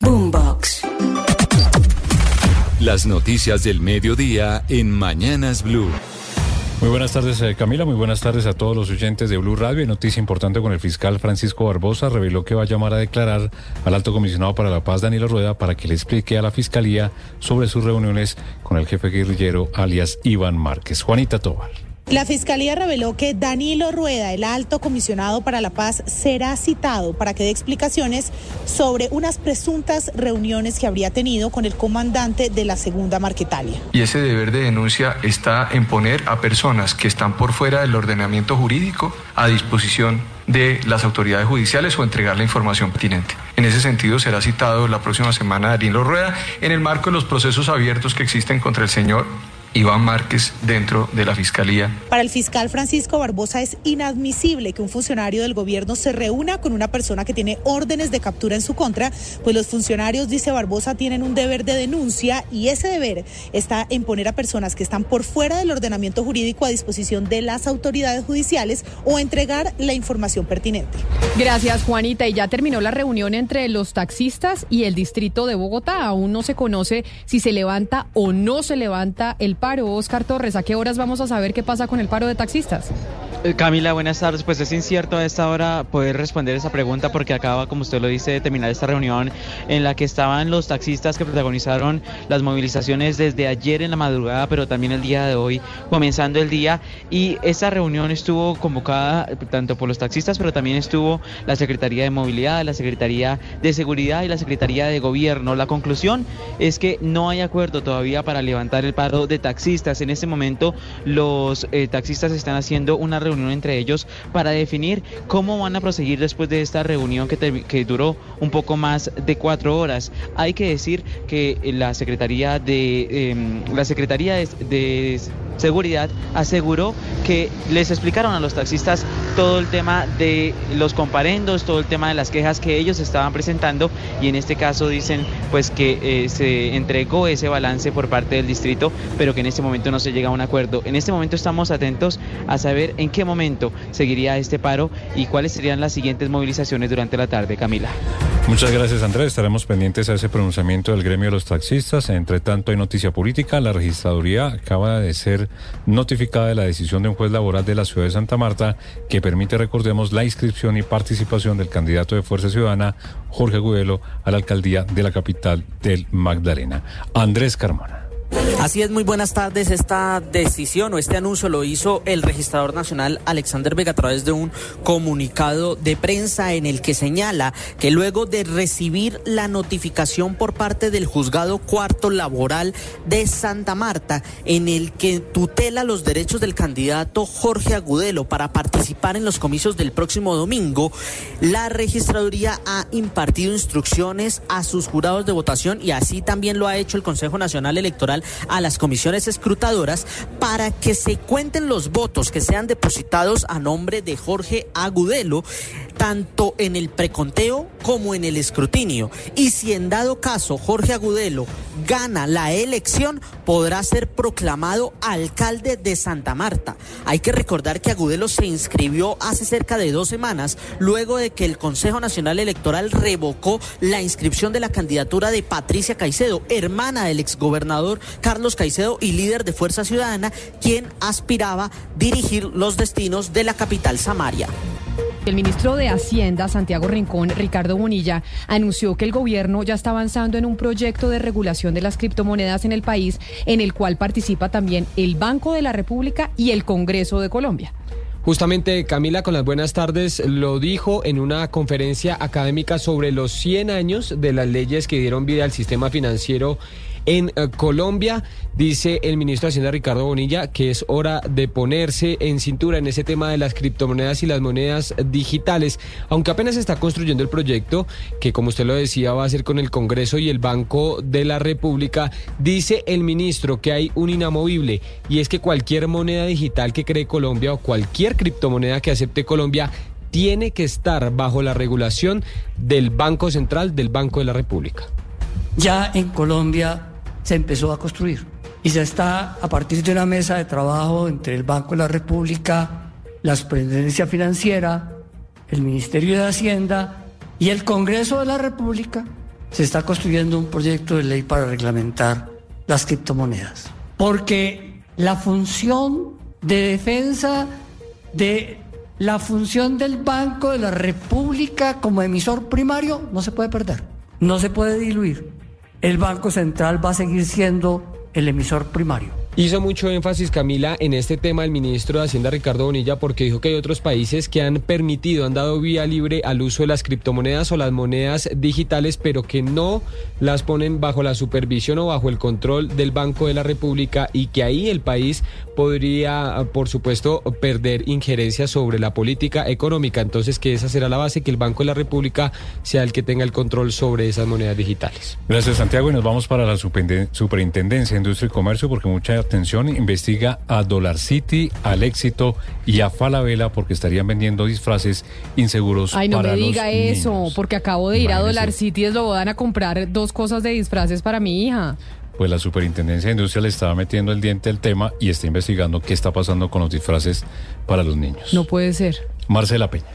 Boombox. Las noticias del mediodía en Mañanas Blue. Muy buenas tardes, eh, Camila. Muy buenas tardes a todos los oyentes de Blue Radio. Y noticia importante con el fiscal Francisco Barbosa. Reveló que va a llamar a declarar al alto comisionado para la paz, Danilo Rueda, para que le explique a la fiscalía sobre sus reuniones con el jefe guerrillero, alias Iván Márquez. Juanita Tobar. La Fiscalía reveló que Danilo Rueda, el alto comisionado para la paz, será citado para que dé explicaciones sobre unas presuntas reuniones que habría tenido con el comandante de la segunda Marquetalia. Y ese deber de denuncia está en poner a personas que están por fuera del ordenamiento jurídico a disposición de las autoridades judiciales o entregar la información pertinente. En ese sentido, será citado la próxima semana Danilo Rueda en el marco de los procesos abiertos que existen contra el señor Iván Márquez dentro de la Fiscalía. Para el fiscal Francisco Barbosa es inadmisible que un funcionario del gobierno se reúna con una persona que tiene órdenes de captura en su contra, pues los funcionarios, dice Barbosa, tienen un deber de denuncia y ese deber está en poner a personas que están por fuera del ordenamiento jurídico a disposición de las autoridades judiciales o entregar la información pertinente. Gracias, Juanita. Y ya terminó la reunión entre los taxistas y el distrito de Bogotá. Aún no se conoce si se levanta o no se levanta el paro. Oscar Torres, ¿a qué horas vamos a saber qué pasa con el paro de taxistas? Eh, Camila, buenas tardes. Pues es incierto a esta hora poder responder esa pregunta porque acaba, como usted lo dice, de terminar esta reunión en la que estaban los taxistas que protagonizaron las movilizaciones desde ayer en la madrugada, pero también el día de hoy, comenzando el día. Y esta reunión estuvo convocada tanto por los taxistas, pero también estuvo la Secretaría de Movilidad, la Secretaría de Seguridad y la Secretaría de Gobierno. La conclusión es que no hay acuerdo todavía para levantar el paro de taxistas. En este momento los eh, taxistas están haciendo una reunión entre ellos para definir cómo van a proseguir después de esta reunión que, te- que duró un poco más de cuatro horas. Hay que decir que la Secretaría de em, la Secretaría de, de Seguridad aseguró que les explicaron a los taxistas todo el tema de los comparendos, todo el tema de las quejas que ellos estaban presentando y en este caso dicen pues que eh, se entregó ese balance por parte del distrito, pero que en este momento no se llega a un acuerdo. En este momento estamos atentos a saber en qué momento seguiría este paro y cuáles serían las siguientes movilizaciones durante la tarde, Camila. Muchas gracias, Andrés. Estaremos pendientes a ese pronunciamiento del gremio de los taxistas. Entre tanto, hay noticia política. La registraduría acaba de ser notificada de la decisión de un juez laboral de la ciudad de Santa Marta que permite, recordemos, la inscripción y participación del candidato de Fuerza Ciudadana, Jorge Agudelo, a la alcaldía de la capital del Magdalena. Andrés Carmona. Así es, muy buenas tardes. Esta decisión o este anuncio lo hizo el registrador nacional Alexander Vega a través de un comunicado de prensa en el que señala que luego de recibir la notificación por parte del juzgado cuarto laboral de Santa Marta, en el que tutela los derechos del candidato Jorge Agudelo para participar en los comicios del próximo domingo, la registraduría ha impartido instrucciones a sus jurados de votación y así también lo ha hecho el Consejo Nacional Electoral a las comisiones escrutadoras para que se cuenten los votos que sean depositados a nombre de Jorge Agudelo tanto en el preconteo como en el escrutinio. Y si en dado caso Jorge Agudelo gana la elección, podrá ser proclamado alcalde de Santa Marta. Hay que recordar que Agudelo se inscribió hace cerca de dos semanas, luego de que el Consejo Nacional Electoral revocó la inscripción de la candidatura de Patricia Caicedo, hermana del exgobernador Carlos Caicedo y líder de Fuerza Ciudadana, quien aspiraba dirigir los destinos de la capital Samaria. El ministro de Hacienda, Santiago Rincón, Ricardo Bonilla, anunció que el gobierno ya está avanzando en un proyecto de regulación de las criptomonedas en el país, en el cual participa también el Banco de la República y el Congreso de Colombia. Justamente Camila, con las buenas tardes, lo dijo en una conferencia académica sobre los 100 años de las leyes que dieron vida al sistema financiero en eh, Colombia. Dice el ministro de Hacienda Ricardo Bonilla que es hora de ponerse en cintura en ese tema de las criptomonedas y las monedas digitales, aunque apenas está construyendo el proyecto, que como usted lo decía va a ser con el Congreso y el Banco de la República, dice el ministro que hay un inamovible y es que cualquier moneda digital que cree Colombia o cualquier criptomoneda que acepte Colombia tiene que estar bajo la regulación del Banco Central del Banco de la República. Ya en Colombia se empezó a construir y ya está a partir de una mesa de trabajo entre el Banco de la República, la Superintendencia Financiera, el Ministerio de Hacienda y el Congreso de la República, se está construyendo un proyecto de ley para reglamentar las criptomonedas. Porque la función de defensa de la función del Banco de la República como emisor primario no se puede perder, no se puede diluir. El Banco Central va a seguir siendo el emisor primario. Hizo mucho énfasis, Camila, en este tema el ministro de Hacienda, Ricardo Bonilla, porque dijo que hay otros países que han permitido, han dado vía libre al uso de las criptomonedas o las monedas digitales, pero que no las ponen bajo la supervisión o bajo el control del Banco de la República y que ahí el país podría, por supuesto, perder injerencia sobre la política económica. Entonces, que esa será la base, que el Banco de la República sea el que tenga el control sobre esas monedas digitales. Gracias, Santiago. Y nos vamos para la Superintendencia de Industria y Comercio, porque mucha atención, investiga a Dollar City, al Éxito y a Falabella porque estarían vendiendo disfraces inseguros. Ay, no para me diga eso, porque acabo de ir a. Dollar City de Slobodan a comprar dos cosas de disfraces para mi hija. Pues la Superintendencia de Industria le estaba metiendo el diente al tema y está investigando qué está pasando con los disfraces para los niños. No puede ser. Marcela Peña.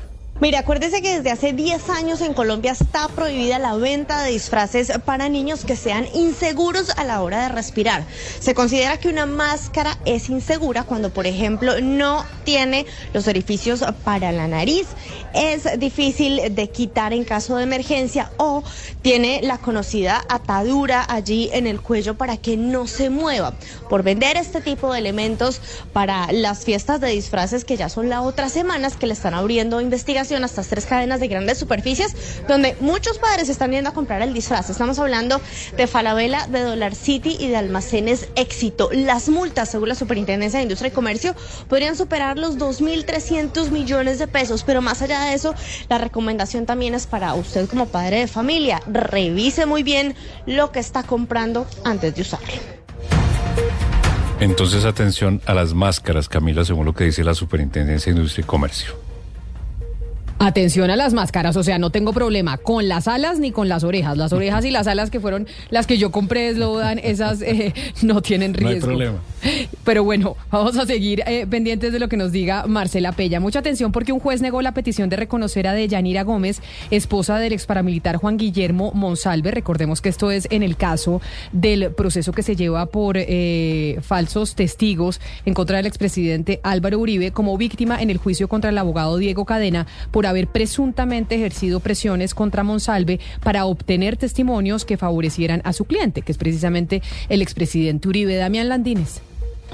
Mire, acuérdese que desde hace 10 años en Colombia está prohibida la venta de disfraces para niños que sean inseguros a la hora de respirar. Se considera que una máscara es insegura cuando, por ejemplo, no tiene los orificios para la nariz, es difícil de quitar en caso de emergencia o tiene la conocida atadura allí en el cuello para que no se mueva. Por vender este tipo de elementos para las fiestas de disfraces que ya son la otra semana que le están abriendo investigación a estas tres cadenas de grandes superficies donde muchos padres están yendo a comprar el disfraz. Estamos hablando de Falabella, de Dollar City y de almacenes éxito. Las multas, según la Superintendencia de Industria y Comercio, podrían superar los 2.300 millones de pesos. Pero más allá de eso, la recomendación también es para usted como padre de familia. Revise muy bien lo que está comprando antes de usarlo. Entonces, atención a las máscaras, Camila, según lo que dice la Superintendencia de Industria y Comercio. Atención a las máscaras, o sea, no tengo problema con las alas ni con las orejas. Las orejas y las alas que fueron las que yo compré de Slobodan, esas eh, no tienen No hay riesgo. problema. Pero bueno, vamos a seguir eh, pendientes de lo que nos diga Marcela Pella. Mucha atención porque un juez negó la petición de reconocer a Deyanira Gómez, esposa del ex paramilitar Juan Guillermo Monsalve. Recordemos que esto es en el caso del proceso que se lleva por eh, falsos testigos en contra del expresidente Álvaro Uribe como víctima en el juicio contra el abogado Diego Cadena por haber presuntamente ejercido presiones contra Monsalve para obtener testimonios que favorecieran a su cliente, que es precisamente el expresidente Uribe Damián Landines.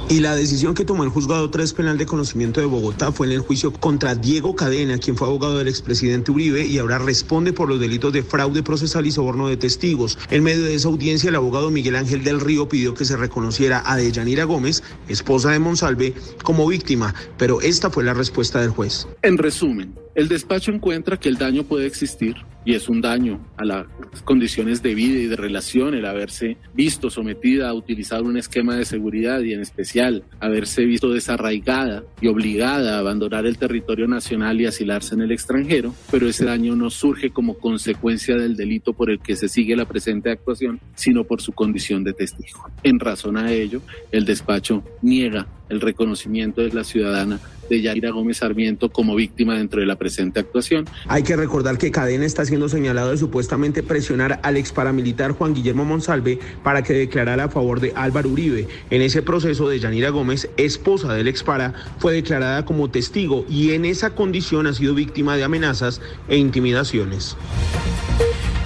Y la decisión que tomó el juzgado 3 penal de conocimiento de Bogotá fue en el juicio contra Diego Cadena, quien fue abogado del expresidente Uribe y ahora responde por los delitos de fraude procesal y soborno de testigos. En medio de esa audiencia, el abogado Miguel Ángel del Río pidió que se reconociera a Deyanira Gómez, esposa de Monsalve, como víctima, pero esta fue la respuesta del juez. En resumen, el despacho encuentra que el daño puede existir y es un daño a las condiciones de vida y de relación el haberse visto sometida a utilizar un esquema de seguridad y en especial haberse visto desarraigada y obligada a abandonar el territorio nacional y asilarse en el extranjero, pero ese daño no surge como consecuencia del delito por el que se sigue la presente actuación, sino por su condición de testigo. En razón a ello, el despacho niega el reconocimiento de la ciudadana de Yaira Gómez Sarmiento como víctima dentro de la presente actuación. Hay que recordar que Cadena está siendo señalado de supuestamente presionar al ex paramilitar Juan Guillermo Monsalve para que declarara a favor de Álvaro Uribe. En ese proceso de Yanira Gómez, esposa del ex para, fue declarada como testigo y en esa condición ha sido víctima de amenazas e intimidaciones.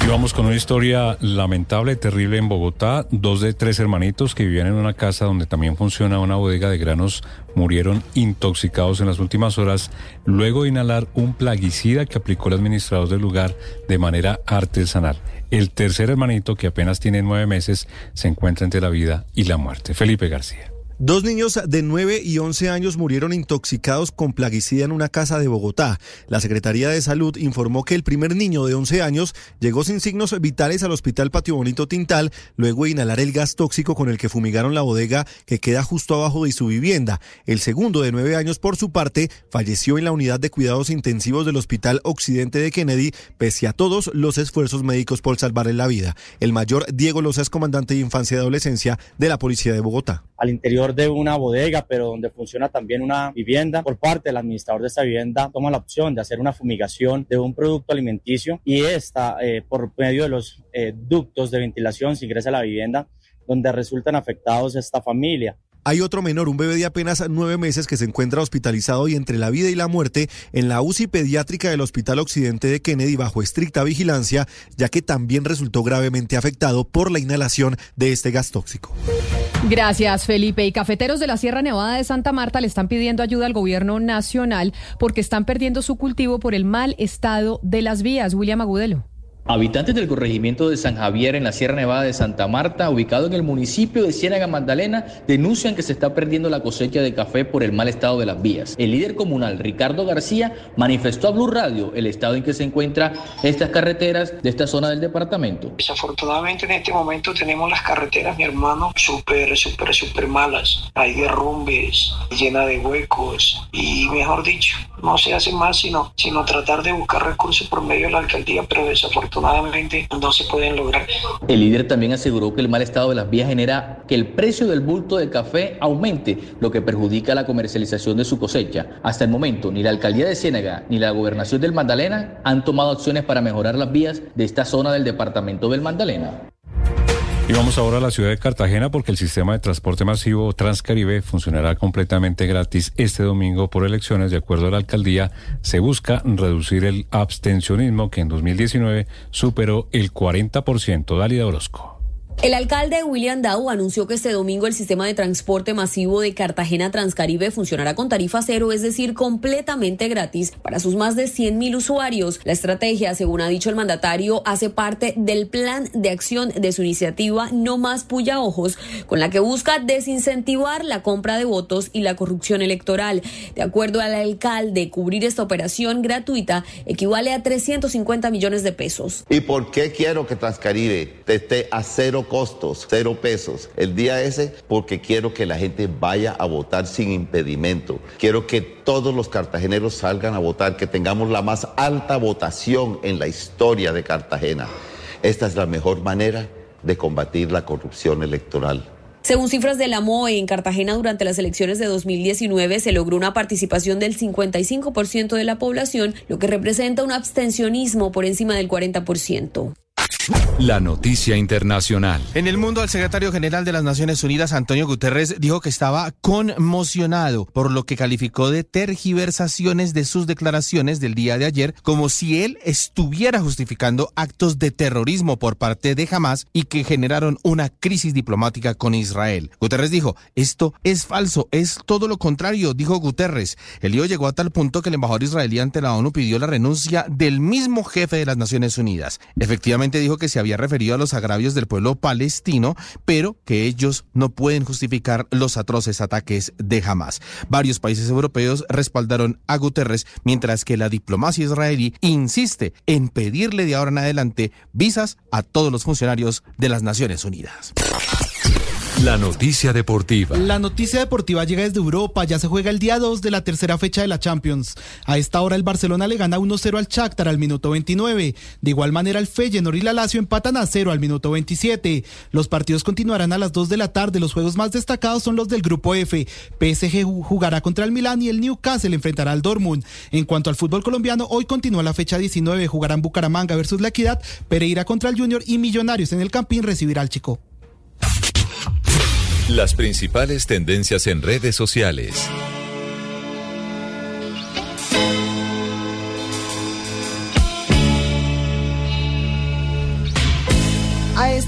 Y vamos con una historia lamentable, terrible en Bogotá. Dos de tres hermanitos que vivían en una casa donde también funciona una bodega de granos murieron intoxicados en las últimas horas luego de inhalar un plaguicida que aplicó el administrador del lugar de manera artesanal. El tercer hermanito, que apenas tiene nueve meses, se encuentra entre la vida y la muerte. Felipe García. Dos niños de 9 y 11 años murieron intoxicados con plaguicida en una casa de Bogotá. La Secretaría de Salud informó que el primer niño de 11 años llegó sin signos vitales al Hospital Patio Bonito Tintal luego de inhalar el gas tóxico con el que fumigaron la bodega que queda justo abajo de su vivienda. El segundo de 9 años, por su parte, falleció en la unidad de cuidados intensivos del Hospital Occidente de Kennedy, pese a todos los esfuerzos médicos por salvarle la vida. El mayor Diego Loza comandante de infancia y adolescencia de la Policía de Bogotá. Al interior de una bodega, pero donde funciona también una vivienda. Por parte del administrador de esta vivienda, toma la opción de hacer una fumigación de un producto alimenticio y esta, eh, por medio de los eh, ductos de ventilación, se ingresa a la vivienda donde resultan afectados esta familia. Hay otro menor, un bebé de apenas nueve meses que se encuentra hospitalizado y entre la vida y la muerte en la UCI pediátrica del Hospital Occidente de Kennedy bajo estricta vigilancia, ya que también resultó gravemente afectado por la inhalación de este gas tóxico. Gracias, Felipe. Y cafeteros de la Sierra Nevada de Santa Marta le están pidiendo ayuda al gobierno nacional porque están perdiendo su cultivo por el mal estado de las vías. William Agudelo. Habitantes del corregimiento de San Javier en la Sierra Nevada de Santa Marta, ubicado en el municipio de Ciénaga Magdalena, denuncian que se está perdiendo la cosecha de café por el mal estado de las vías. El líder comunal, Ricardo García, manifestó a Blue Radio el estado en que se encuentran estas carreteras de esta zona del departamento. Desafortunadamente en este momento tenemos las carreteras, mi hermano, súper, súper, súper malas. Hay derrumbes, llena de huecos y, mejor dicho, no se hace más sino, sino tratar de buscar recursos por medio de la alcaldía, pero desafortunadamente no se pueden lograr. El líder también aseguró que el mal estado de las vías genera que el precio del bulto de café aumente, lo que perjudica la comercialización de su cosecha. Hasta el momento, ni la alcaldía de Ciénaga ni la gobernación del Magdalena han tomado acciones para mejorar las vías de esta zona del departamento del Magdalena. Y vamos ahora a la ciudad de Cartagena porque el sistema de transporte masivo Transcaribe funcionará completamente gratis este domingo por elecciones. De acuerdo a la alcaldía, se busca reducir el abstencionismo que en 2019 superó el 40%. Dalida Orozco. El alcalde William Dow anunció que este domingo el sistema de transporte masivo de Cartagena Transcaribe funcionará con tarifa cero, es decir, completamente gratis para sus más de 100 mil usuarios. La estrategia, según ha dicho el mandatario, hace parte del plan de acción de su iniciativa No Más Puya Ojos, con la que busca desincentivar la compra de votos y la corrupción electoral. De acuerdo al alcalde, cubrir esta operación gratuita equivale a 350 millones de pesos. ¿Y por qué quiero que Transcaribe esté a cero costos, cero pesos. El día ese porque quiero que la gente vaya a votar sin impedimento. Quiero que todos los cartageneros salgan a votar, que tengamos la más alta votación en la historia de Cartagena. Esta es la mejor manera de combatir la corrupción electoral. Según cifras de la MOE, en Cartagena durante las elecciones de 2019 se logró una participación del 55% de la población, lo que representa un abstencionismo por encima del 40%. La noticia internacional. En el mundo, el secretario general de las Naciones Unidas, Antonio Guterres, dijo que estaba conmocionado por lo que calificó de tergiversaciones de sus declaraciones del día de ayer, como si él estuviera justificando actos de terrorismo por parte de Hamas y que generaron una crisis diplomática con Israel. Guterres dijo, esto es falso, es todo lo contrario, dijo Guterres. El lío llegó a tal punto que el embajador israelí ante la ONU pidió la renuncia del mismo jefe de las Naciones Unidas. Efectivamente dijo que se había referido a los agravios del pueblo palestino, pero que ellos no pueden justificar los atroces ataques de Hamas. Varios países europeos respaldaron a Guterres, mientras que la diplomacia israelí insiste en pedirle de ahora en adelante visas a todos los funcionarios de las Naciones Unidas. La noticia deportiva. La noticia deportiva llega desde Europa. Ya se juega el día 2 de la tercera fecha de la Champions. A esta hora el Barcelona le gana 1-0 al Shakhtar al minuto 29. De igual manera el Feyenoord y la Lazio empatan a 0 al minuto 27. Los partidos continuarán a las 2 de la tarde. Los juegos más destacados son los del grupo F. PSG jugará contra el Milán y el Newcastle enfrentará al Dortmund. En cuanto al fútbol colombiano, hoy continúa la fecha 19. Jugarán Bucaramanga versus La Equidad, Pereira contra el Junior y Millonarios en el Campín recibirá al Chico. Las principales tendencias en redes sociales.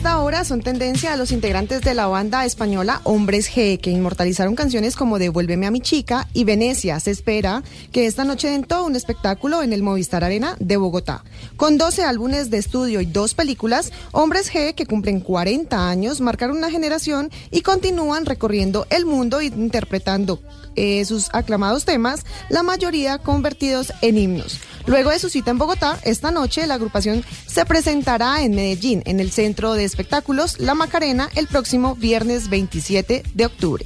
Esta son tendencia a los integrantes de la banda española Hombres G, que inmortalizaron canciones como Devuélveme a mi chica y Venecia. Se espera que esta noche den todo un espectáculo en el Movistar Arena de Bogotá. Con 12 álbumes de estudio y dos películas, Hombres G, que cumplen 40 años, marcaron una generación y continúan recorriendo el mundo interpretando eh, sus aclamados temas, la mayoría convertidos en himnos. Luego de su cita en Bogotá, esta noche la agrupación se presentará en Medellín, en el Centro de Espectáculos La Macarena, el próximo viernes 27 de octubre.